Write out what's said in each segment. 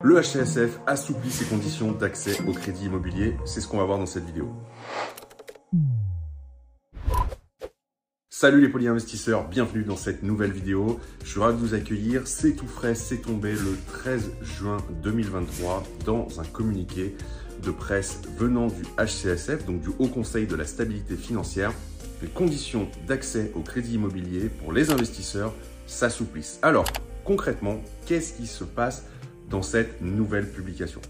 Le HCSF assouplit ses conditions d'accès au crédit immobilier, c'est ce qu'on va voir dans cette vidéo. Salut les polyinvestisseurs, bienvenue dans cette nouvelle vidéo. Je suis ravi de vous accueillir. C'est tout frais, c'est tombé le 13 juin 2023 dans un communiqué de presse venant du HCSF, donc du Haut Conseil de la stabilité financière. Les conditions d'accès au crédit immobilier pour les investisseurs s'assouplissent. Alors, concrètement, qu'est-ce qui se passe dans cette nouvelle publication.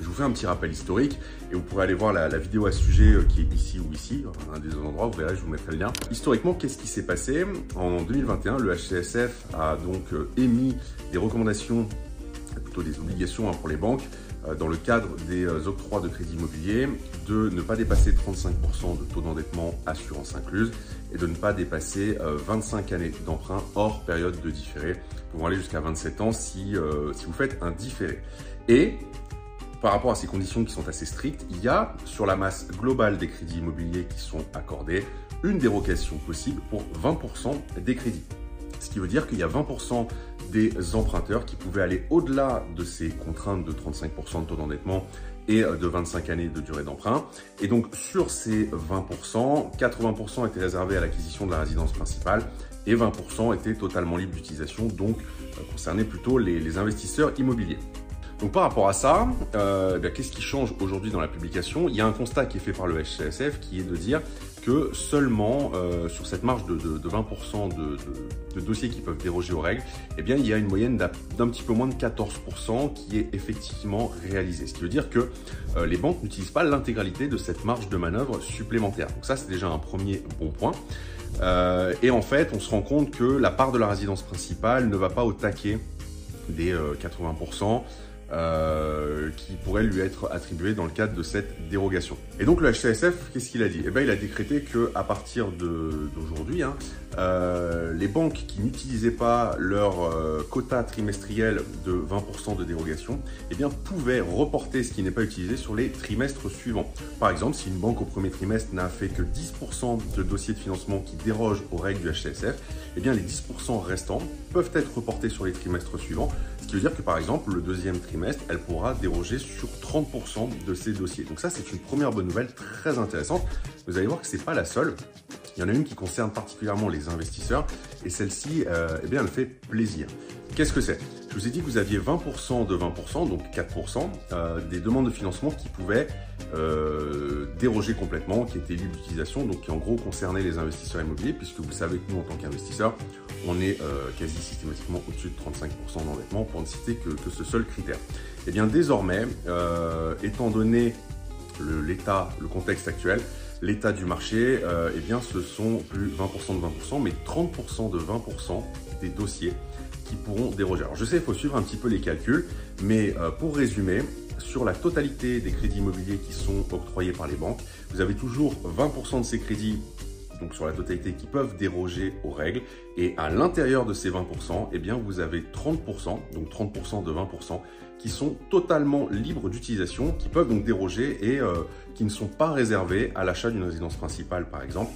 Je vous fais un petit rappel historique et vous pourrez aller voir la, vidéo à ce sujet euh, qui est ici ou ici, un des endroits, vous verrez, je vous mettrai le lien. Historiquement, qu'est-ce qui s'est passé? En 2021, le HCSF a donc euh, émis des recommandations, des obligations hein, pour les banques, euh, dans le cadre des octrois de crédit immobilier, de ne pas dépasser 35% de taux d'endettement assurance incluse et de ne pas dépasser 25 années d'emprunt hors période de différé pouvant aller jusqu'à 27 ans si, euh, si vous faites un différé. Et par rapport à ces conditions qui sont assez strictes, il y a sur la masse globale des crédits immobiliers qui sont accordés une dérogation possible pour 20% des crédits. Ce qui veut dire qu'il y a 20% des emprunteurs qui pouvaient aller au-delà de ces contraintes de 35% de taux d'endettement et de 25 années de durée d'emprunt. Et donc sur ces 20%, 80% étaient réservés à l'acquisition de la résidence principale et 20% étaient totalement libres d'utilisation, donc euh, concernaient plutôt les, investisseurs immobiliers. Donc par rapport à ça, euh, ben, qu'est-ce qui change aujourd'hui dans la publication? Il y a un constat qui est fait par le HCSF qui est de dire que seulement euh, sur cette marge de, 20% de, dossiers qui peuvent déroger aux règles, eh bien, il y a une moyenne d'un petit peu moins de 14% qui est effectivement réalisée. Ce qui veut dire que les banques n'utilisent pas l'intégralité de cette marge de manœuvre supplémentaire. Donc ça, c'est déjà un premier bon point. Euh, et en fait, on se rend compte que la part de la résidence principale ne va pas au taquet des 80%. Euh, qui pourrait lui être attribué dans le cadre de cette dérogation. Et donc le HCSF, qu'est-ce qu'il a dit? Eh bien, il a décrété que à partir d'aujourd'hui, hein, euh, les banques qui n'utilisaient pas leur euh, quota trimestriel de 20% de dérogation, eh bien, pouvaient reporter ce qui n'est pas utilisé sur les trimestres suivants. Par exemple, si une banque au premier trimestre n'a fait que 10% de dossiers de financement qui dérogent aux règles du HCSF, eh bien, les 10% restants peuvent être reportés sur les trimestres suivants, ce qui veut dire que par exemple, le deuxième trimestre, elle pourra déroger sur 30% de ces dossiers. Donc ça, c'est une première bonne nouvelle très intéressante. Vous allez voir que c'est pas la seule. Il y en a une qui concerne particulièrement les investisseurs et celle-ci, euh, eh bien, elle fait plaisir. Qu'est-ce que c'est? Je vous ai dit que vous aviez 20% de 20%, donc 4%, euh, des demandes de financement qui pouvaient euh, déroger complètement, qui étaient libres d'utilisation, donc qui en gros concernaient les investisseurs immobiliers, puisque vous savez que nous, en tant qu'investisseurs, on est quasi systématiquement au-dessus de 35% d'endettement, pour ne citer que, ce seul critère. Et eh bien désormais, étant donné l'état, le, contexte actuel, l'état du marché, euh, eh bien, ce sont plus 20% de 20%, mais 30% de 20% des dossiers qui pourront déroger. Alors, je sais, il faut suivre un petit peu les calculs, mais euh, pour résumer, sur la totalité des crédits immobiliers qui sont octroyés par les banques, vous avez toujours 20% de ces crédits donc sur la totalité, qui peuvent déroger aux règles. Et à l'intérieur de ces 20%, eh bien, vous avez 30%, donc 30% de 20%, qui sont totalement libres d'utilisation, qui peuvent donc déroger et euh, qui ne sont pas réservés à l'achat d'une résidence principale, par exemple,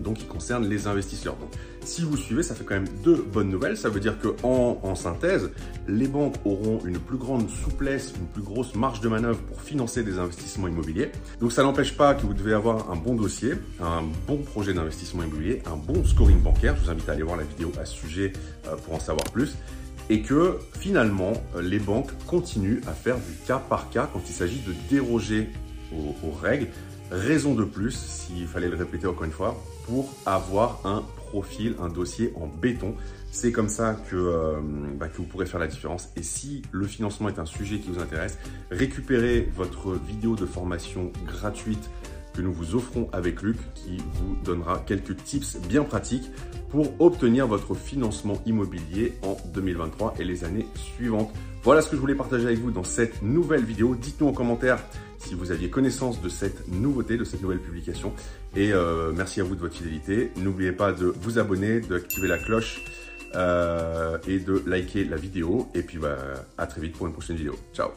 donc qui concerne les investisseurs. Donc, si vous suivez, ça fait quand même deux bonnes nouvelles. Ça veut dire que en, synthèse, les banques auront une plus grande souplesse, une plus grosse marge de manœuvre pour financer des investissements immobiliers. Donc, ça n'empêche pas que vous devez avoir un bon dossier, un bon projet d'investissement immobilier, un bon scoring bancaire. Je vous invite à aller voir la vidéo à ce sujet euh, pour en savoir plus et que finalement les banques continuent à faire du cas par cas quand il s'agit de déroger aux, règles. Raison de plus, s'il fallait le répéter encore une fois, pour avoir un profil, un dossier en béton. C'est comme ça que, euh, bah, que vous pourrez faire la différence. Et si le financement est un sujet qui vous intéresse, récupérez votre vidéo de formation gratuite que nous vous offrons avec Luc qui vous donnera quelques tips bien pratiques pour obtenir votre financement immobilier en 2023 et les années suivantes. Voilà ce que je voulais partager avec vous dans cette nouvelle vidéo. Dites-nous en commentaire si vous aviez connaissance de cette nouveauté, de cette nouvelle publication. Et euh, merci à vous de votre fidélité. N'oubliez pas de vous abonner, d'activer la cloche euh, et de liker la vidéo. Et puis bah, à très vite pour une prochaine vidéo. Ciao